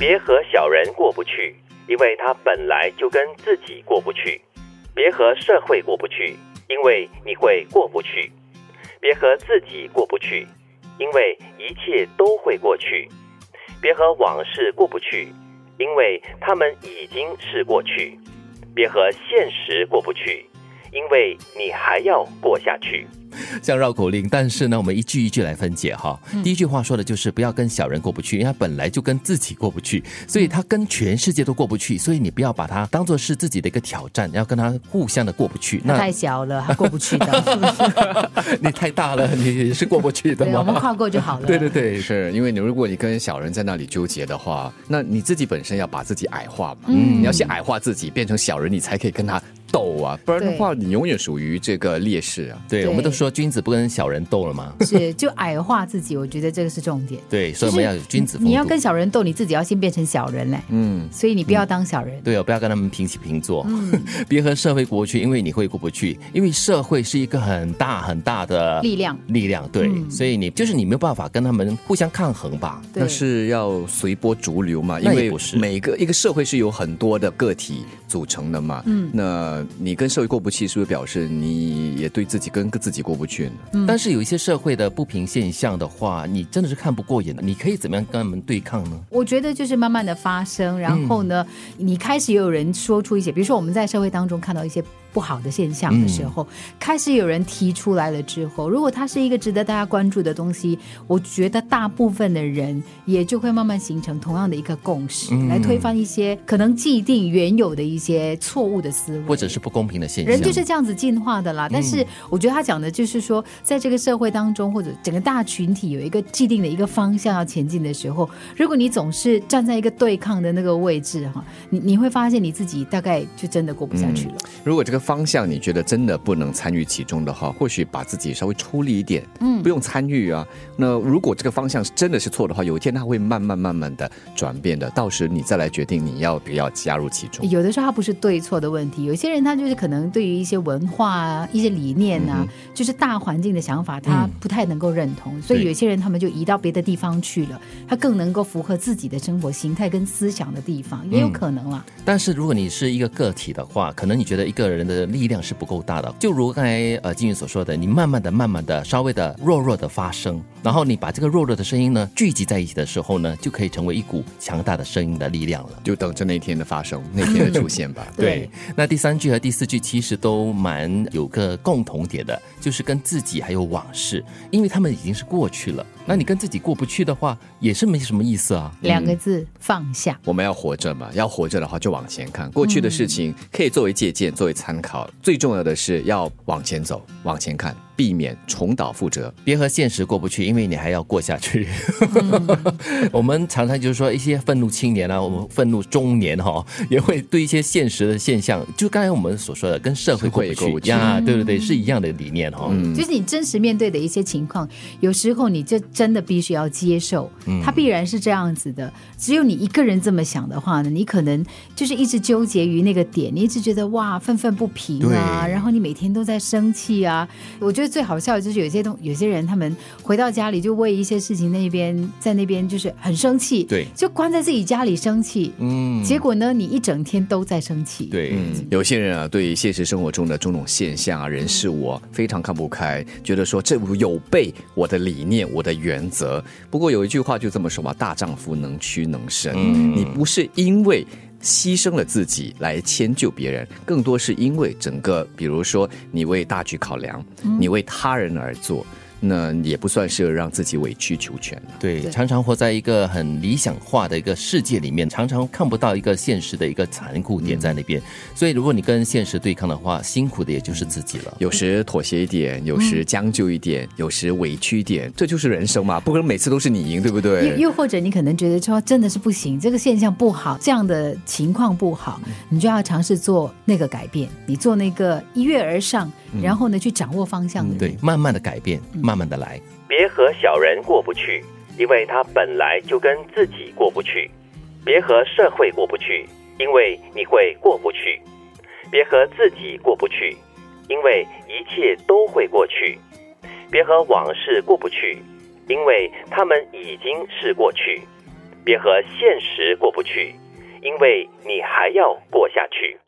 别和小人过不去，因为他本来就跟自己过不去；别和社会过不去，因为你会过不去；别和自己过不去，因为一切都会过去；别和往事过不去，因为他们已经是过去；别和现实过不去，因为你还要过下去。像绕口令，但是呢，我们一句一句来分解哈。嗯第一句话说的就是不要跟小人过不去，因为他本来就跟自己过不去，所以他跟全世界都过不去，所以你不要把它当做是自己的一个挑战，要跟他互相的过不去。那太小了，他过不去的。你太大了，你是过不去的对，我们？跨过就好了。对对对，是因为你如果你跟小人在那里纠结的话，那你自己本身要把自己矮化嘛，嗯你要先矮化自己，变成小人，你才可以跟他斗啊，不然的话，你永远属于这个劣势啊。对，我们都说君子不跟小人斗了嘛。是就矮化自己，我觉得这个是重点。对，所以我们要有君子风度。你要跟小人斗，你自己要先变成小人嘞。嗯，所以你不要当小人。对哦，不要跟他们平起平坐，嗯 别和社会过不去，因为你会过不去，因为社会是一个很大很大的力量力量对，嗯所以你就是你没有办法跟他们互相抗衡吧。对那是要随波逐流嘛，因为每个一个社会是由很多的个体组成的嘛。嗯那你跟社会过不去，是不是表示你也对自己跟自己过不去呢？嗯。但是有一些社会的不平现象的话，你真的是看不过眼的，你可以怎么样跟他们对抗呢？我觉得就是慢慢的发生，然后呢，你开始也有人说出一些，比如说我们在社会当中看到一些不好的现象的时候，开始有人提出来了之后，如果它是一个值得大家关注的东西，我觉得大部分的人也就会慢慢形成同样的一个共识，来推翻一些可能既定原有的一些错误的思维，或者是不公平的现象？人就是这样子进化的啦。但是我觉得他讲的就是说，在这个社会当中，或者整个大群体有一个既定的一个方向要前进的时候，如果你总是站在一个对抗的那个位置哈，你你会发现你自己大概就真的过不下去了。如果这个方向你觉得真的不能参与其中的话，或许把自己稍微抽离一点，嗯，不用参与啊。那如果这个方向是真的是错的话，有一天它会慢慢慢慢的转变的，到时你再来决定你要不要加入其中。有的时候它不是对错的问题，有些人他就是可能对于一些文化啊、一些理念啊，就是大环境的想法，他不太能够认同，所以有些人他们就移到别的地方去了，他更能够符合自己的生活形态跟思想的地方，也有可能啦。但是如果你是一个个体的话，可能你觉得一个人的力量是不够大的。就如刚才呃金宇所说的，你慢慢的、慢慢的、稍微的弱弱的发声，然后你把这个弱弱的声音呢聚集在一起的时候呢，就可以成为一股强大的声音的力量了。就等着那天的发生，那天的出现吧。对那第三句和第四句其实都蛮有个共同点的，就是跟自己还有往事，因为他们已经是过去了。那你跟自己过不去的话，也是没什么意思啊。两个字，放下。我们要活着嘛，要活着的话就往前看，过去的事情可以作为借鉴、作为参考，最重要的是要往前走，往前看，避免重蹈覆辙。别和现实过不去，因为你还要过下去。我们常常就是说，一些愤怒青年啊，我们愤怒中年哈、也会对一些现实的现象，就刚才我们所说的，跟社会过不去去呀，对对对，是一样的理念哈、嗯就是你真实面对的一些情况，有时候你就真的必须要接受，它必然是这样子的。只有你一个人这么想的话呢，你可能就是一直纠结于那个点，你一直觉得哇愤愤不平啊，然后你每天都在生气啊。我觉得最好笑的就是有些东有些人他们回到家里就为一些事情那边在那边就是很生气，对就关在自己家里生气，嗯，结果呢你一整天都在生气，对。嗯，有些人啊，对现实生活中的种种现象啊、人事物啊，非常看不开，觉得说这有悖我的理念、我的原则。不过有一句话就这么说吧：大丈夫能屈能伸。嗯你不是因为。牺牲了自己来迁就别人，更多是因为整个，比如说你为大局考量，你为他人而做，那也不算是让自己委曲求全了。对，常常活在一个很理想化的一个世界里面，常常看不到一个现实的一个残酷点在那边。所以，如果你跟现实对抗的话，辛苦的也就是自己了。有时妥协一点，有时将就一点，有时委屈一点，这就是人生嘛，不可能每次都是你赢，对不又对？又或者你可能觉得说真的是不行，这个现象不好，这样的情况不好，你就要尝试做那个改变，你做那个一跃而上，然后呢去掌握方向的人。对，慢慢的改变，慢慢的来。别和小人过不去，因为他本来就跟自己过不去；别和社会过不去，因为你会过不去；别和自己过不去，因为一切都会过去；别和往事过不去，因为他们已经是过去；别和现实过不去，因为你还要过下去。